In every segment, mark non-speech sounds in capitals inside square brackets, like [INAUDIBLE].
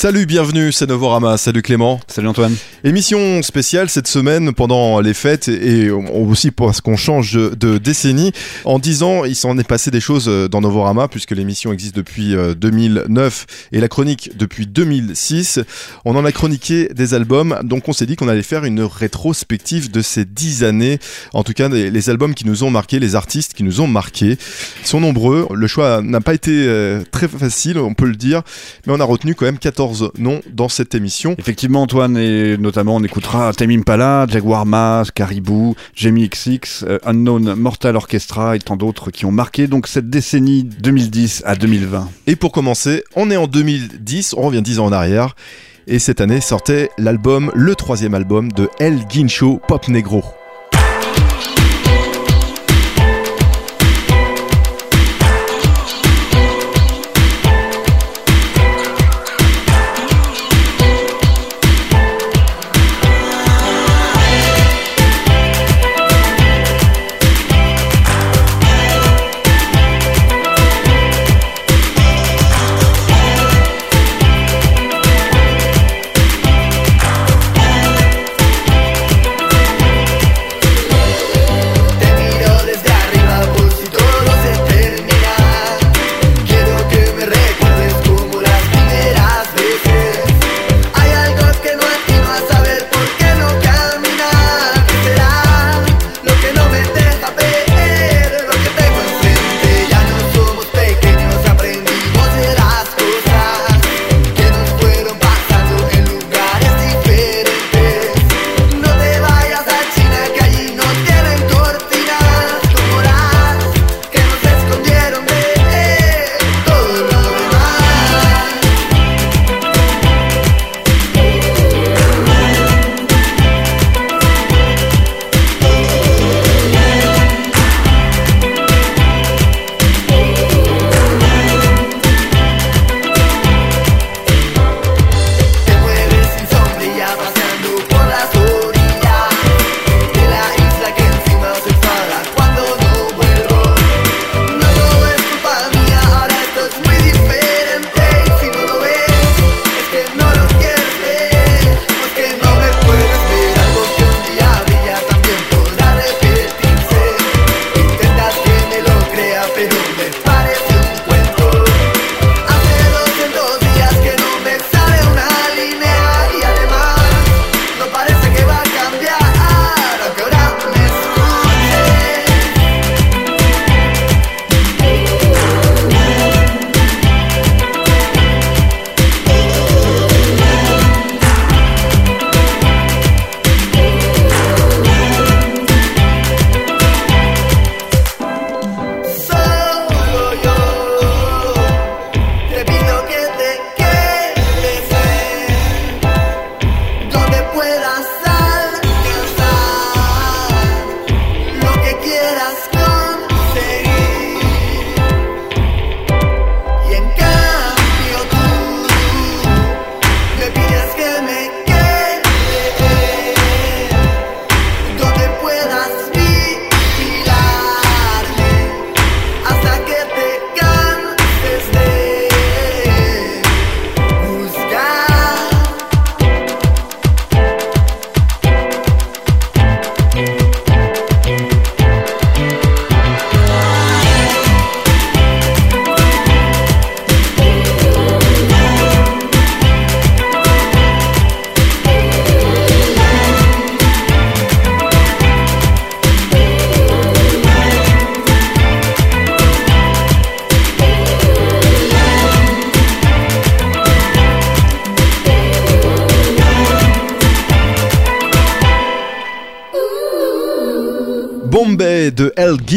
Salut, bienvenue, c'est Novorama. Salut Clément. Salut Antoine. Émission spéciale cette semaine pendant les fêtes et aussi parce qu'on change de, décennie. En 10 ans, il s'en est passé des choses dans Novorama puisque l'émission existe depuis 2009 euh, et la chronique depuis 2006. On en a chroniqué des albums, donc on s'est dit qu'on allait faire une rétrospective de ces 10 années. En tout cas, les, albums qui nous ont marqué, les artistes qui nous ont marqué sont nombreux. Le choix n'a pas été euh, très facile, on peut le dire, mais on a retenu quand même 14 noms dans cette émission. Effectivement, Antoine, et notamment on écoutera Tame Impala, Jaguar Mask, Caribou, Jamie XX, euh, Unknown Mortal Orchestra et tant d'autres qui ont marqué donc cette décennie 2010 à 2020. Et pour commencer, on est en 2010, on revient 10 ans en arrière. Et cette année sortait l'album, le troisième album de El Guincho Pop Negro.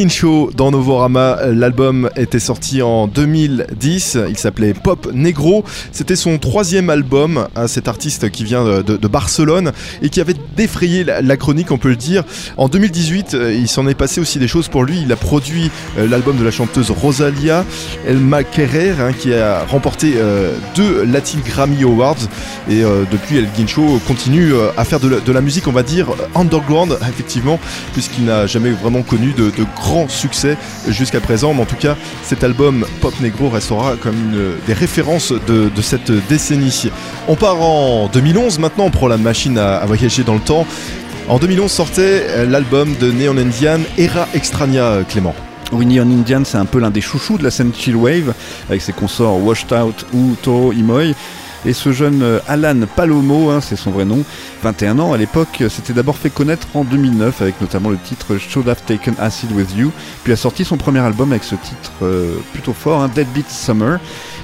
Guincho dans Novorama. L'album était sorti en 2010. Il s'appelait Pop Negro. C'était son troisième album à cet artiste qui vient de, Barcelone et qui avait défrayé la, chronique, on peut le dire. En 2018, euh, il s'en est passé aussi des choses pour lui. Il a produit euh, l'album de la chanteuse Rosalia El Querer, hein, qui a remporté euh, deux Latin Grammy Awards. Et depuis, El Guincho continue à faire de la, musique, on va dire, underground, effectivement, puisqu'il n'a jamais vraiment connu de, de succès jusqu'à présent. Mais en tout cas, cet album Pop Negro restera comme une des références de, cette décennie. On part en 2011 maintenant, on prend la machine à, voyager dans le temps. En 2011 sortait l'album de Neon Indian Era Extraña, Clément. Winnie on Indian, c'est un peu l'un des chouchous de la scène chillwave, avec ses consorts Washed Out ou Toro Imoy. Et ce jeune euh, Alan Palomo, hein, c'est son vrai nom, 21 ans à l'époque, s'était d'abord fait connaître en 2009 avec notamment le titre Should Have Taken Acid With You, puis a sorti son premier album avec ce titre euh, plutôt fort, hein, Deadbeat Summer.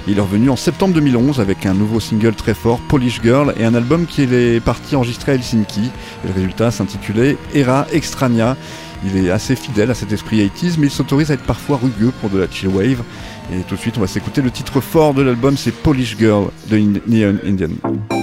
Il est revenu en septembre 2011 avec un nouveau single très fort, Polish Girl, et un album qui est parti enregistrer à Helsinki. Et le résultat s'intitulait Era Extraña. Il est assez fidèle à cet esprit 80s, mais il s'autorise à être parfois rugueux pour de la chill wave. Et tout de suite, on va s'écouter le titre fort de l'album, c'est Polish Girl de Neon Indian.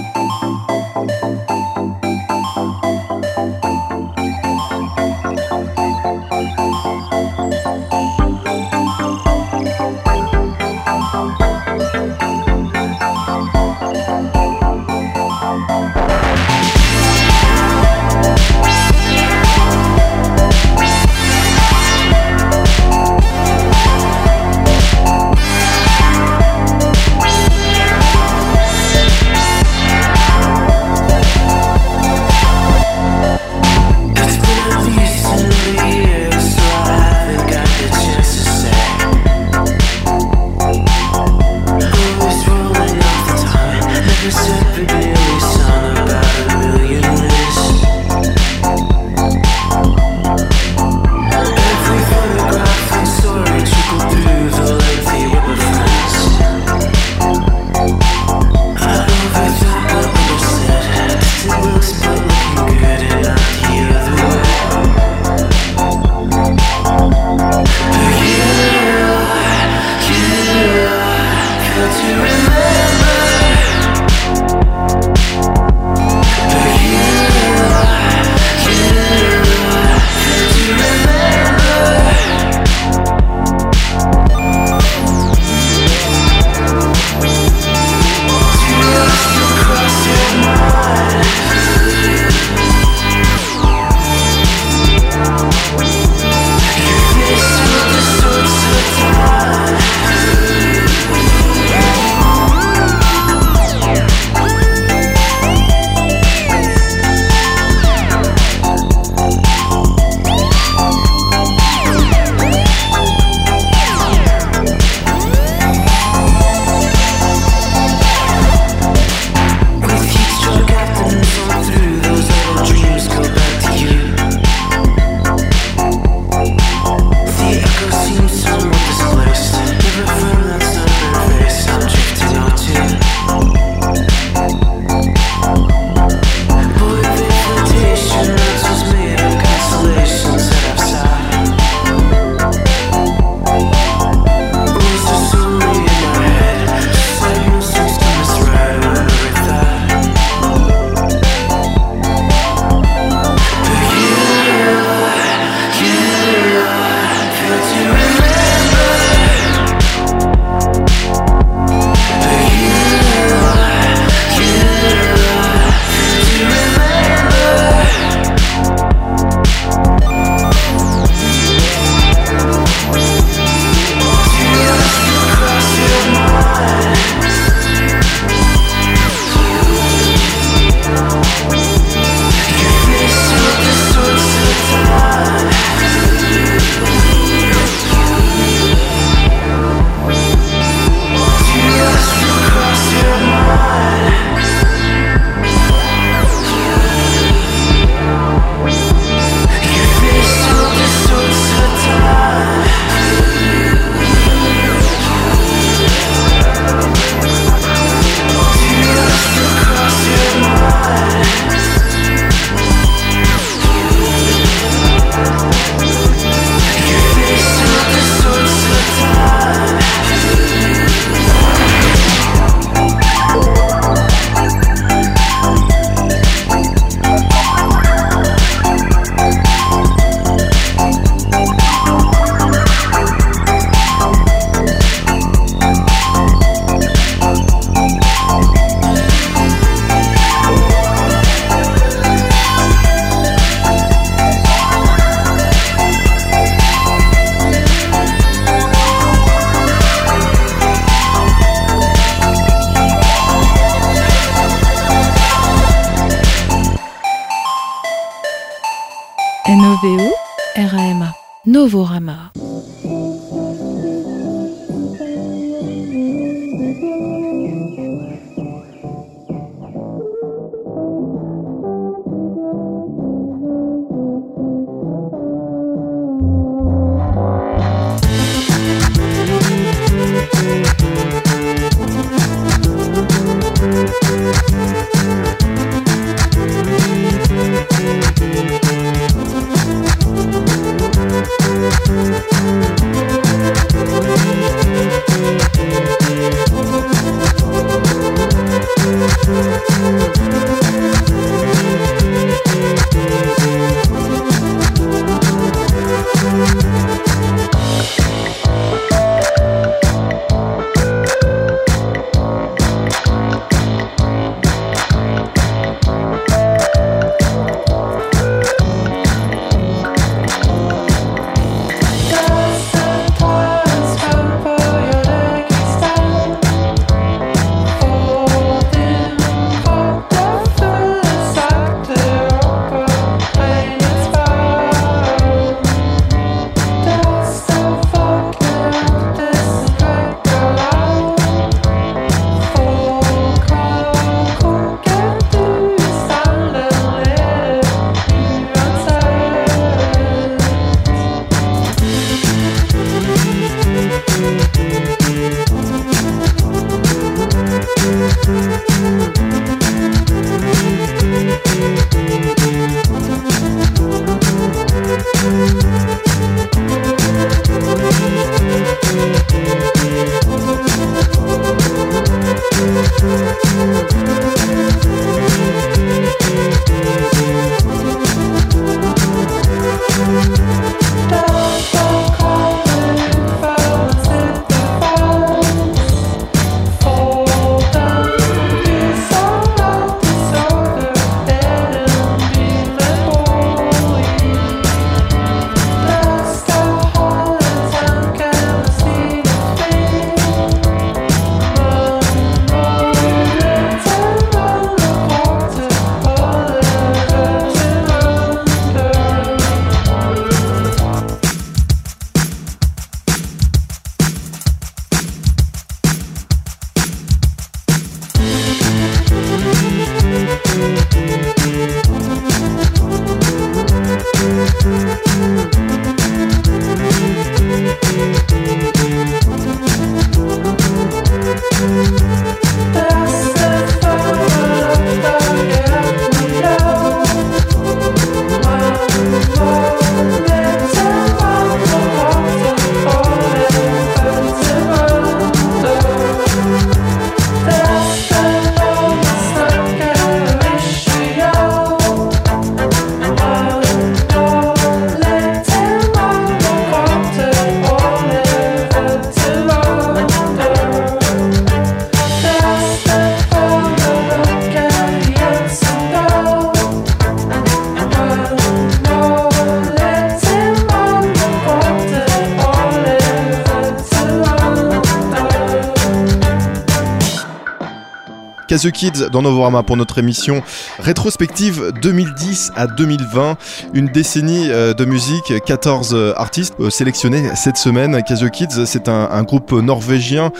The Kids dans Novorama pour notre émission rétrospective 2010 à 2020, une décennie euh, de musique, 14 euh, artistes euh, sélectionnés cette semaine. The Kids, c'est un, groupe norvégien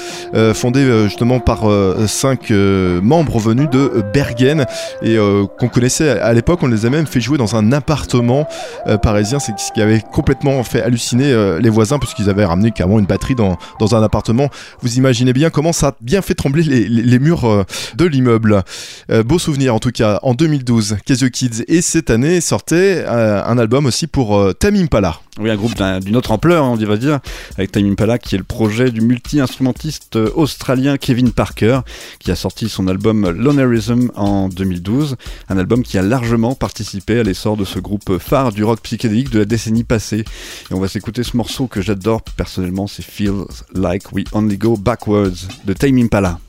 fondé justement par cinq membres venus de Bergen et qu'on connaissait à l'époque. On les a même fait jouer dans un appartement parisien, c'est ce qui avait complètement fait halluciner les voisins puisqu'ils avaient ramené carrément une batterie dans, dans un appartement. Vous imaginez bien comment ça a bien fait trembler les, les murs de l'immeuble. Euh, beau souvenir en tout cas, en 2012, Casio Kids. Et cette année sortait euh, un album aussi pour euh, Tamim Pala. Oui, un groupe d'une autre ampleur, on va dire, avec Tamim Pala, qui est le projet du multi-instrumentiste australien Kevin Parker, qui a sorti son album Lonerism en 2012, un album qui a largement participé à l'essor de ce groupe phare du rock psychédélique de la décennie passée. Et on va s'écouter ce morceau que j'adore personnellement, c'est Feels Like We Only Go Backwards de Tamim Pala.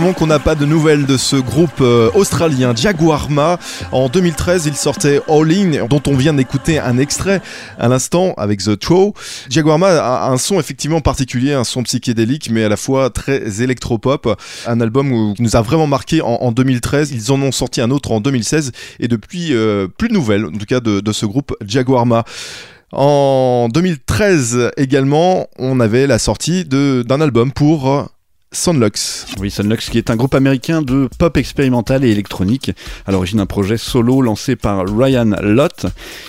Moment qu'on n'a pas de nouvelles de ce groupe euh, australien Jaguarma. En 2013, il sortait All In, dont on vient d'écouter un extrait à l'instant avec The Throw. Jaguarma a un son effectivement particulier, un son psychédélique, mais à la fois très électropop. Un album qui nous a vraiment marqué en, 2013. Ils en ont sorti un autre en 2016 et depuis euh, plus de nouvelles, en tout cas de, de ce groupe Jaguarma. En 2013 également, on avait la sortie d'un album pour Sunlux. Oui, Sunlux qui est un groupe américain de pop expérimental et électronique, à l'origine d'un projet solo lancé par Ryan Lott.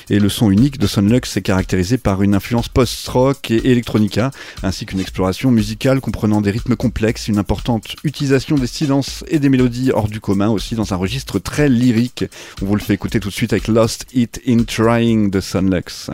Et le son unique de Sunlux est caractérisé par une influence post-rock et electronica, ainsi qu'une exploration musicale comprenant des rythmes complexes, une importante utilisation des silences et des mélodies hors du commun aussi dans un registre très lyrique. On vous le fait écouter tout de suite avec Lost It in Trying de Sunlux.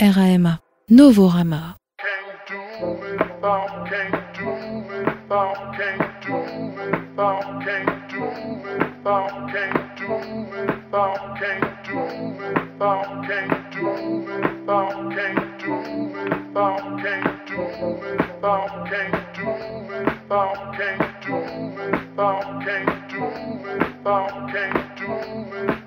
R-A-M-A. Novorama.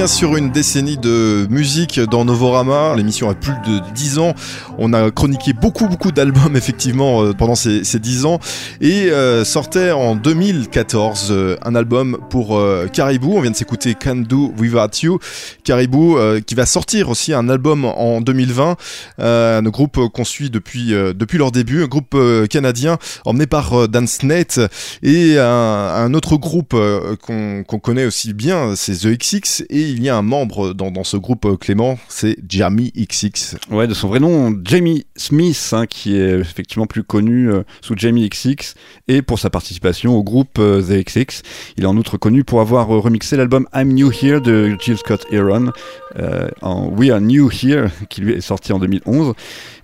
revient sur une décennie de musique dans Novorama. L'émission a plus de 10 ans. On a chroniqué beaucoup, beaucoup d'albums, [LAUGHS] effectivement, euh, pendant ces, ces 10 ans. Et euh, sortait en 2014 euh, un album pour Caribou. On vient de s'écouter Can Do Without You. Caribou, qui va sortir aussi un album en 2020. Euh, un groupe qu'on suit depuis, depuis leur début. Un groupe canadien emmené par Dan Snate. Et un, autre groupe qu'on connaît aussi bien, c'est The XX. Et il y a un membre dans, dans ce groupe, Clément, c'est Jamie XX. Ouais, de son vrai nom, Jamie Smith, hein, qui est effectivement plus connu euh, sous Jamie XX, et pour sa participation au groupe euh, The XX. Il est en outre connu pour avoir euh, remixé l'album I'm New Here de Jill Scott Heron euh, en We Are New Here, qui lui est sorti en 2011.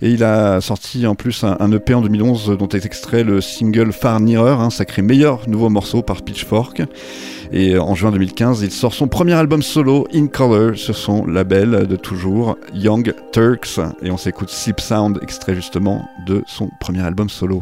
Et il a sorti en plus un, EP en 2011 dont est extrait le single Far Nearer, un sacré meilleur nouveau morceau par Pitchfork. Et en juin 2015, il sort son premier album solo, In Color, sur son label de toujours, Young Turks. Et on s'écoute Sound, extrait justement de son premier album solo.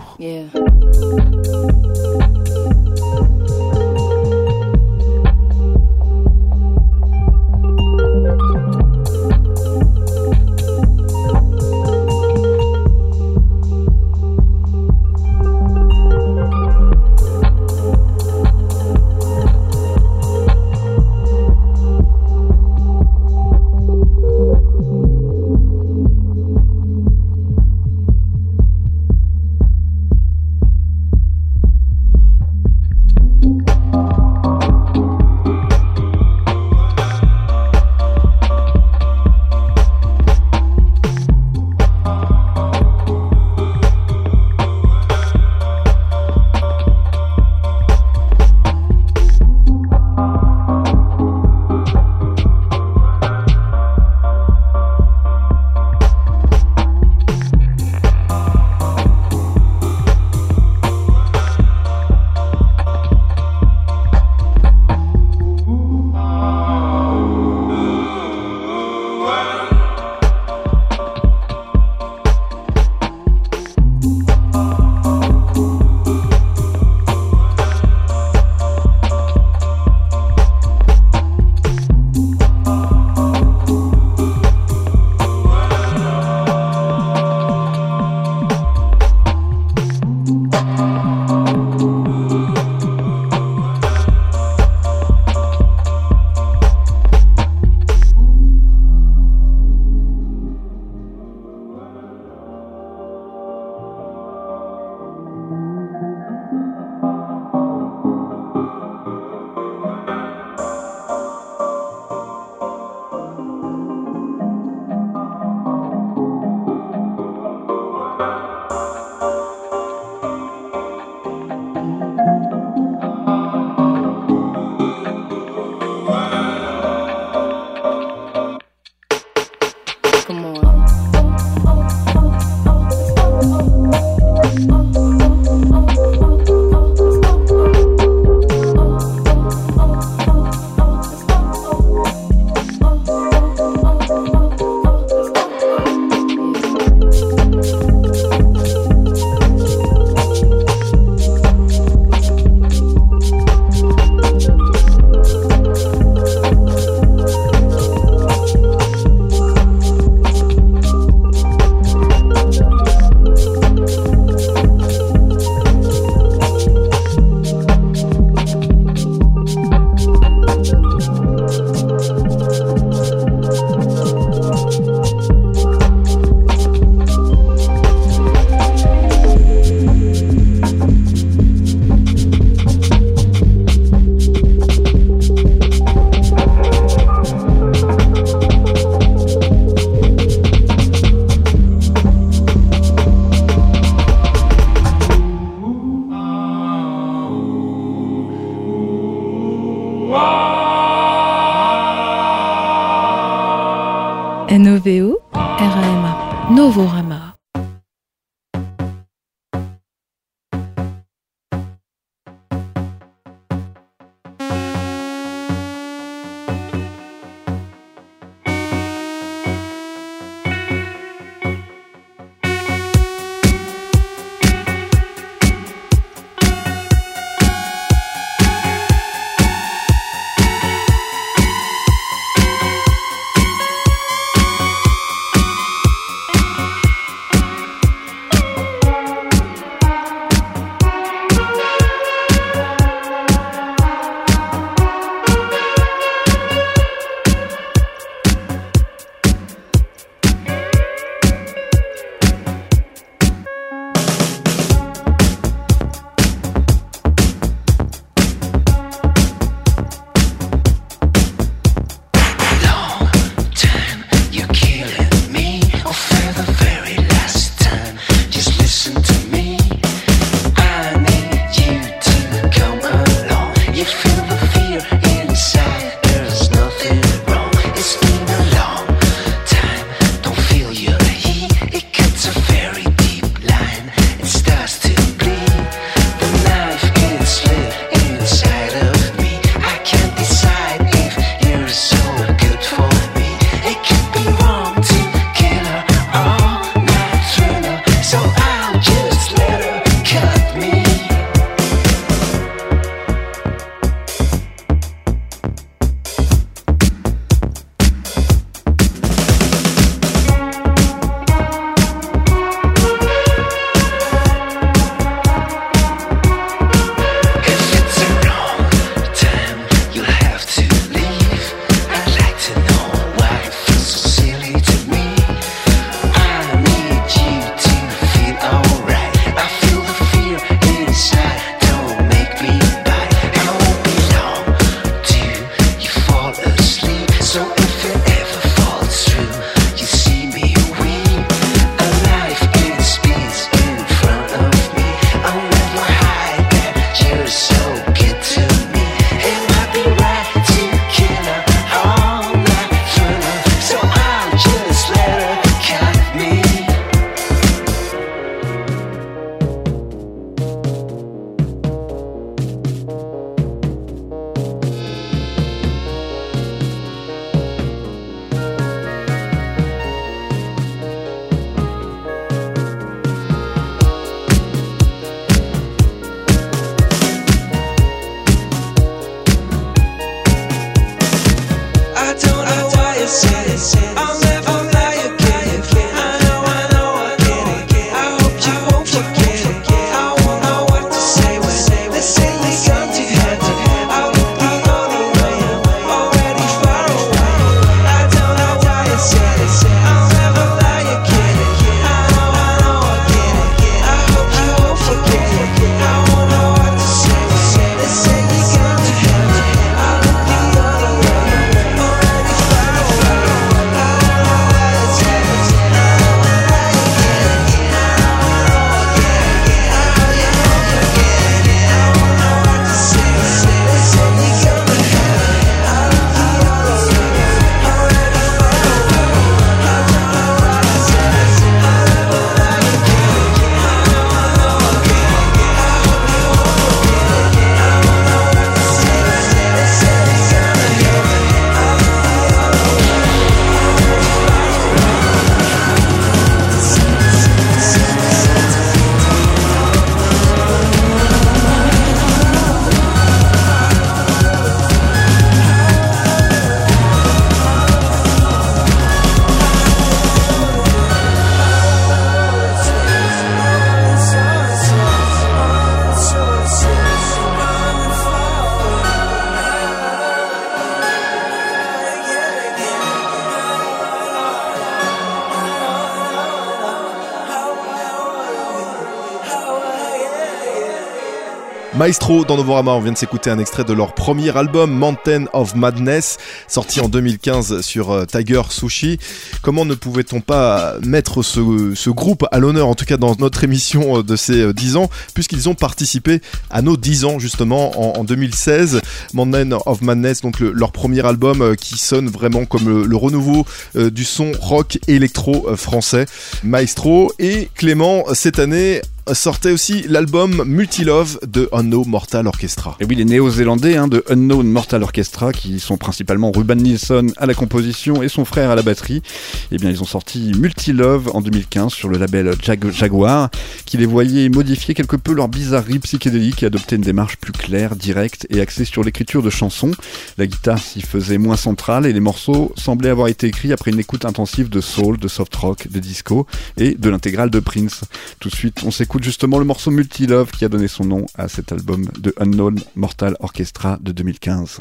Maestro dans Novorama, on vient de s'écouter un extrait de leur premier album Mountain of Madness, sorti en 2015 sur euh, Tiger Sushi. Comment ne pouvait-on pas mettre ce, groupe à l'honneur, en tout cas dans notre émission euh, de ces euh, 10 ans, puisqu'ils ont participé à nos 10 ans justement en, en 2016. Mountain of Madness, donc le- leur premier album euh, qui sonne vraiment comme le, renouveau euh, du son rock électro euh, français. Maestro et Clément, cette année, sortait aussi l'album Multilove de Unknown Mortal Orchestra. Et oui, les néo-zélandais hein, de Unknown Mortal Orchestra, qui sont principalement Ruben Nilsson à la composition et son frère à la batterie, eh bien, ils ont sorti Multilove en 2015 sur le label Jag- Jaguar, qui les voyait modifier quelque peu leur bizarrerie psychédélique et adopter une démarche plus claire, directe et axée sur l'écriture de chansons. La guitare s'y faisait moins centrale et les morceaux semblaient avoir été écrits après une écoute intensive de soul, de soft rock, de disco et de l'intégrale de Prince. Tout de suite, on s'écoute justement le morceau Multilove qui a donné son nom à cet album de Unknown Mortal Orchestra de 2015.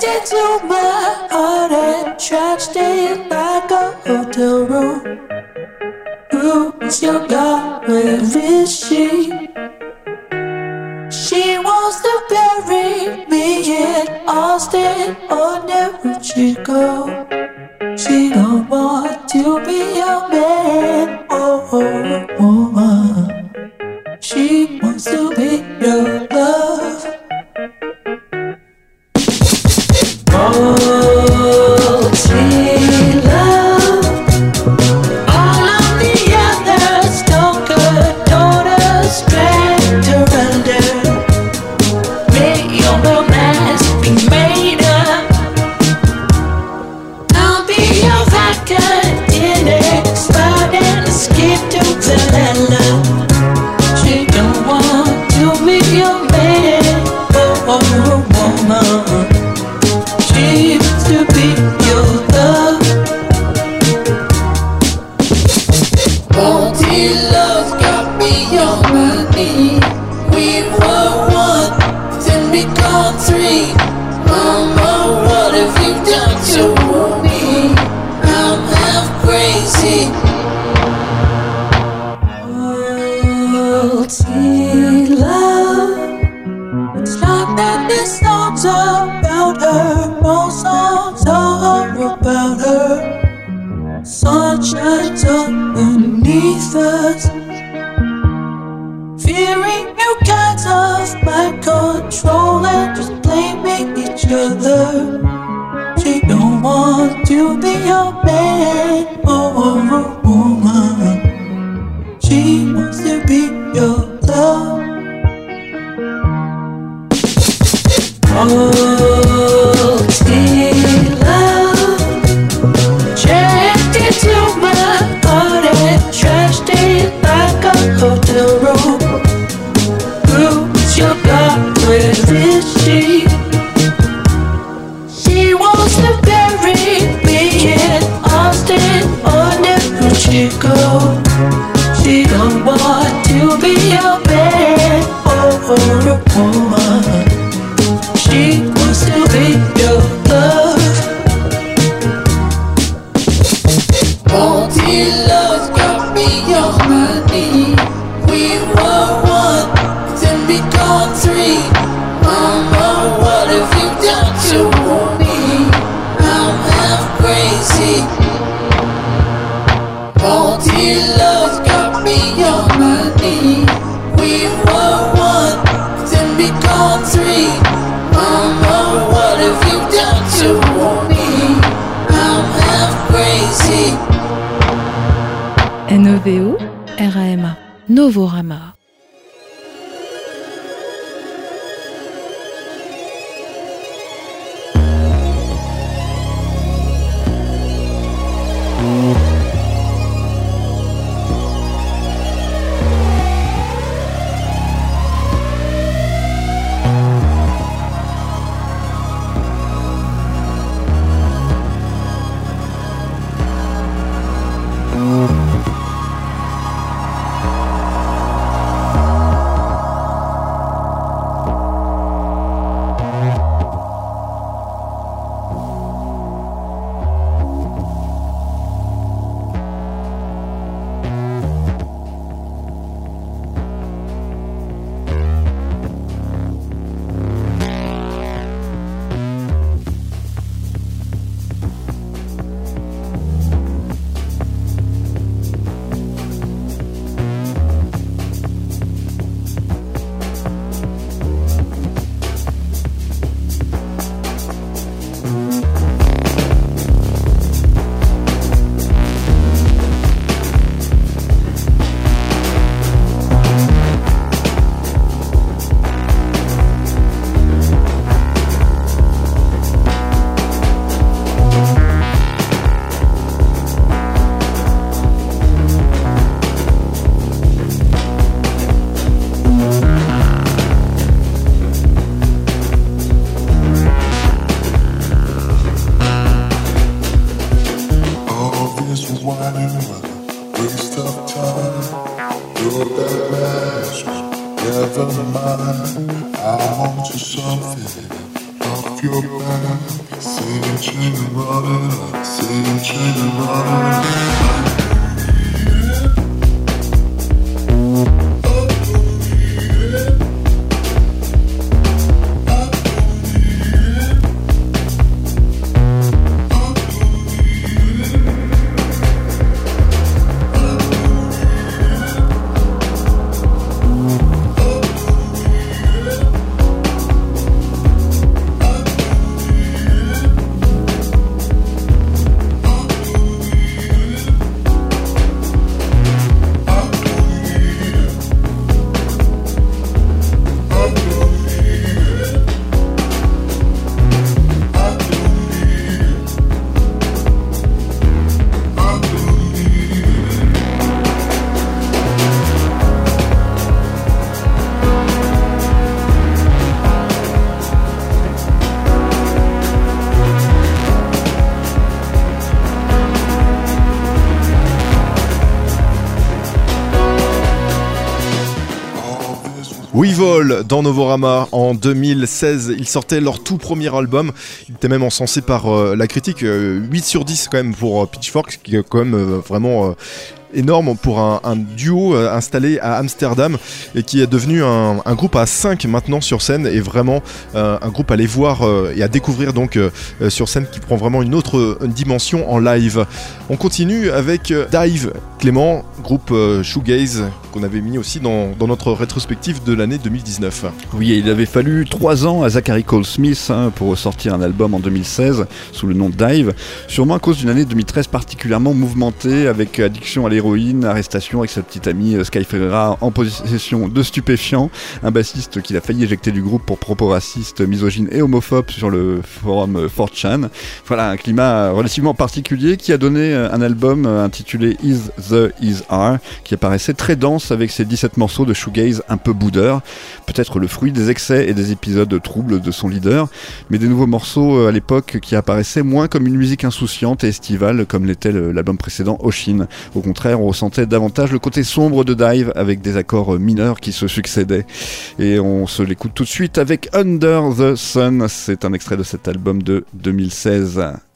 Checked into my heart and trashed it like a hotel room. Who is your God? Where is she? She wants to bury me in Austin or New Chico. She don't want to be a man or a woman. She wants to be your Weevil dans Novorama en 2016. Ils sortaient leur tout premier album. Il était même encensé par euh, la critique. euh, 8 sur 10 quand même pour euh, Pitchfork, qui est quand même euh, vraiment euh, énorme pour un, duo euh, installé à Amsterdam et qui est devenu un, groupe à 5 maintenant sur scène et vraiment euh, un groupe à aller voir euh, et à découvrir donc sur scène qui prend vraiment une autre dimension en live. On continue avec Dive Clément, groupe shoegaze qu'on avait mis aussi dans, dans notre rétrospective de l'année 2019. Oui, il avait fallu trois ans à Zachary Cole Smith hein, pour sortir un album en 2016 sous le nom Dive, sûrement à cause d'une année 2013 particulièrement mouvementée avec addiction à l'héroïne, arrestation avec sa petite amie euh, Sky Ferreira en possession de stupéfiants, un bassiste qu'il a failli éjecter du groupe pour propos racistes, misogynes et homophobes sur le forum euh, 4chan. Voilà, un climat relativement particulier qui a donné euh, un album euh, intitulé Is the Is Are qui apparaissait très dense avec ses 17 morceaux de shoegaze un peu boudeur, peut-être le fruit des excès et des épisodes troubles de son leader, mais des nouveaux morceaux euh, à l'époque qui apparaissaient moins comme une musique insouciante et estivale comme l'était l'album précédent Oshin. Au contraire, on ressentait davantage le côté sombre de Dive avec des accords euh, mineurs qui se succédaient. Et on se l'écoute tout de suite avec Under the Sun, c'est un extrait de cet album de 2016.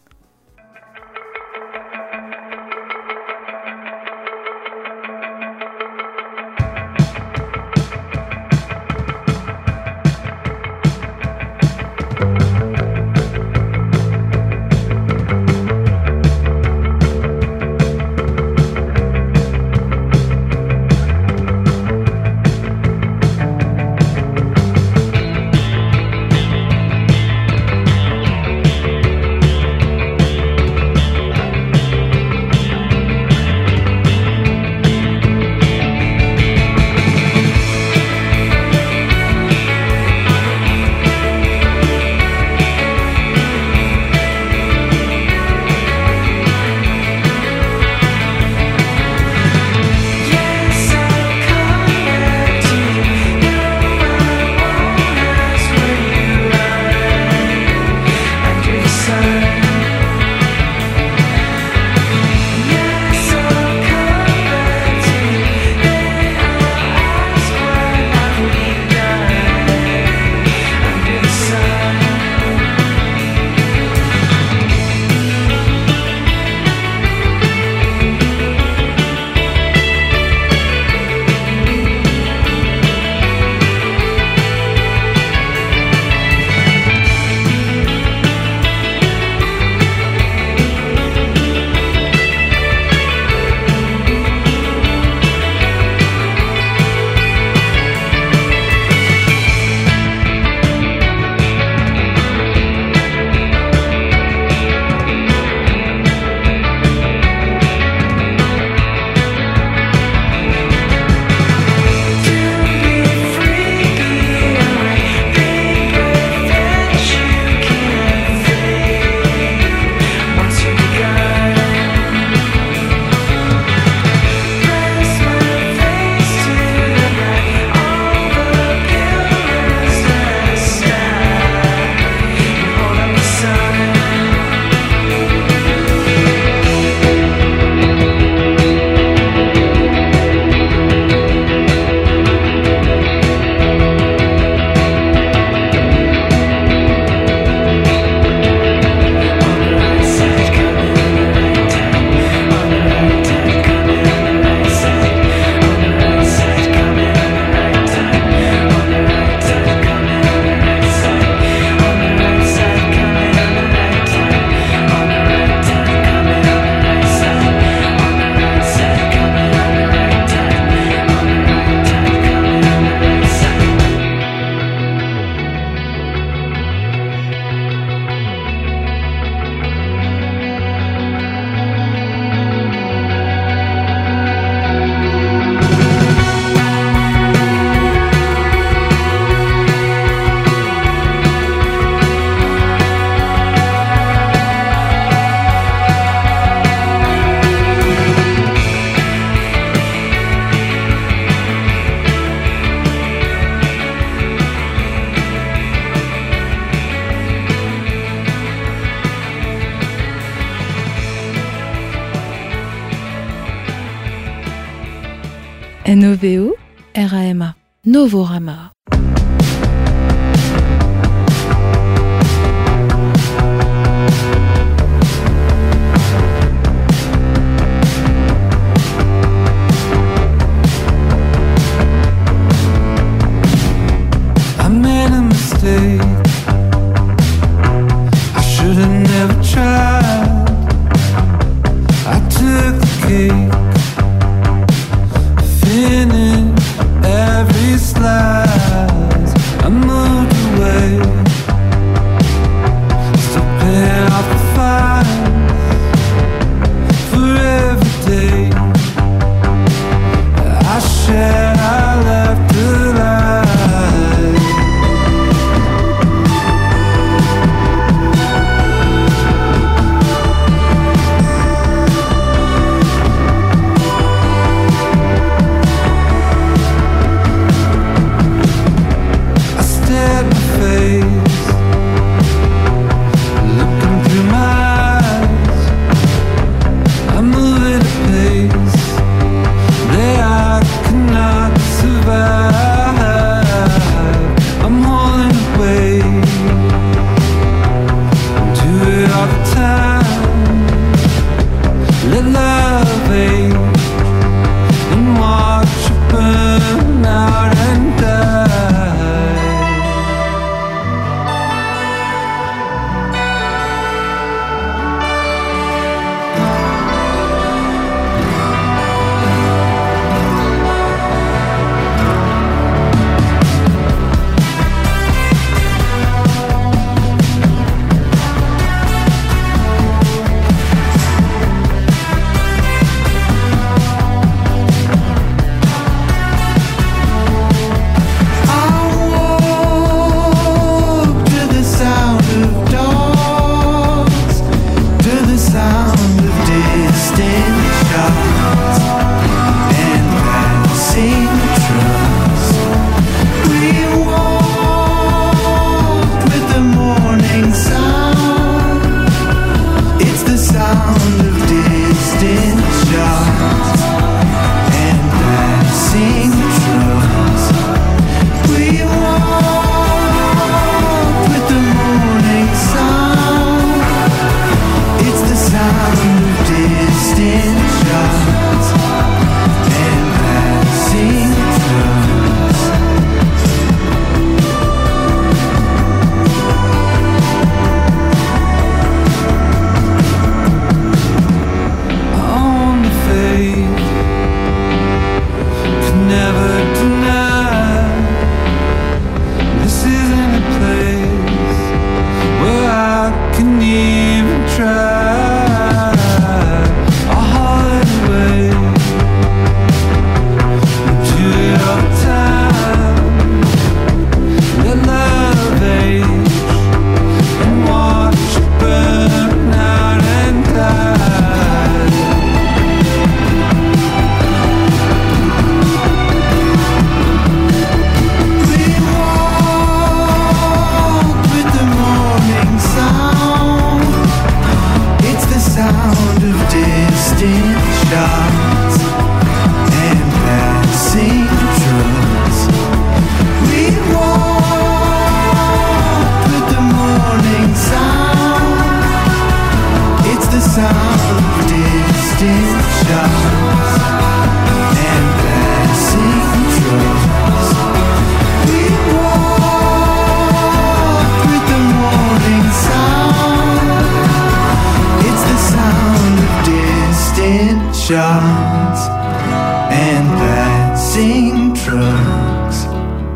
Novorama.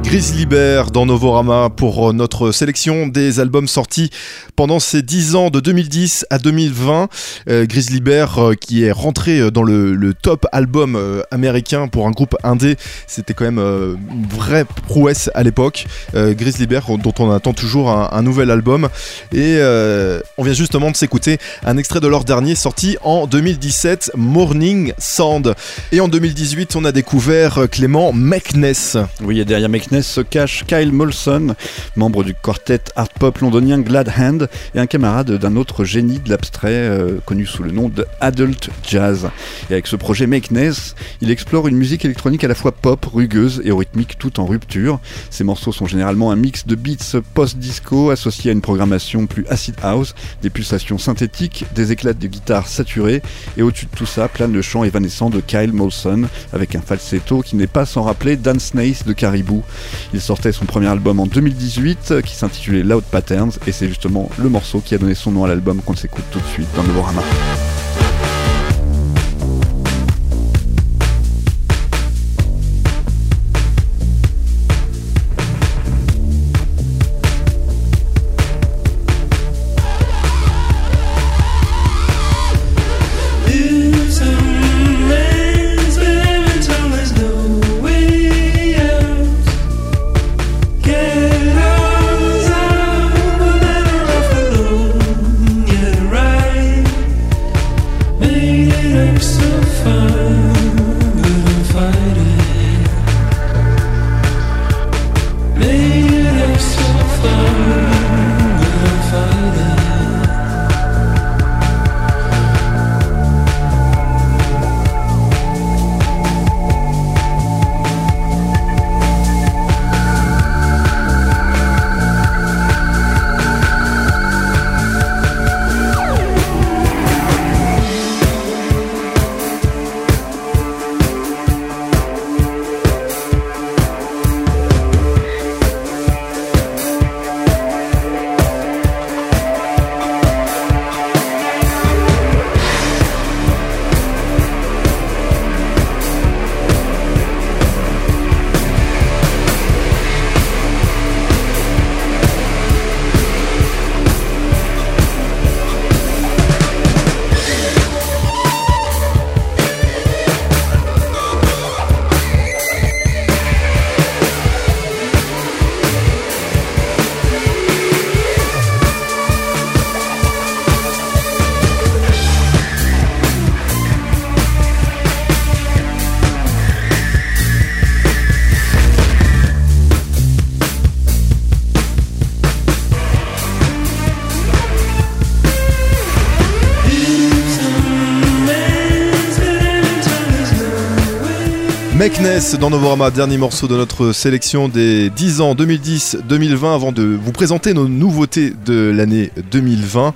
Grizzly Bear dans Novorama pour euh, notre sélection des albums sortis pendant ces 10 ans de 2010 à 2020. Euh, Grizzly Bear euh, qui est rentré euh, dans le, top album américain pour un groupe indé, c'était quand même une vraie prouesse à l'époque. Grizzly Bear dont on attend toujours un, nouvel album et on vient justement de s'écouter un extrait de leur dernier sorti en 2017, Morning Sand. Et en 2018, on a découvert Clément Mekness. Oui, et derrière Mekness se cache Kyle Molson, membre du quartet art pop londonien Glad Hand et un camarade d'un autre génie de l'abstrait euh, connu sous le nom de Adult Jazz. Et avec ce projet Makeness, il explore une musique électronique à la fois pop, rugueuse et rythmique tout en rupture. Ces morceaux sont généralement un mix de beats post-disco associés à une programmation plus acid house, des pulsations synthétiques, des éclats de guitare saturés et au-dessus de tout ça plane le chant évanescent de Kyle Molson avec un falsetto qui n'est pas sans rappeler Dan Snaith de Caribou. Il sortait son premier album en 2018 qui s'intitulait Loud Patterns et c'est justement le morceau qui a donné son nom à l'album qu'on s'écoute tout de suite dans Novorama. Mekness dans Novorama, dernier morceau de notre sélection des 10 ans 2010-2020 avant de vous présenter nos nouveautés de l'année 2020.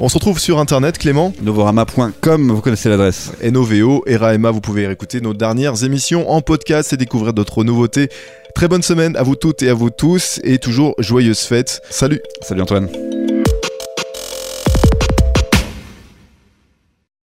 On se retrouve sur internet, Clément. Novorama.com, vous connaissez l'adresse. Et et Raema, vous pouvez écouter nos dernières émissions en podcast et découvrir d'autres nouveautés. Très bonne semaine à vous toutes et à vous tous et toujours joyeuses fêtes. Salut Salut Antoine.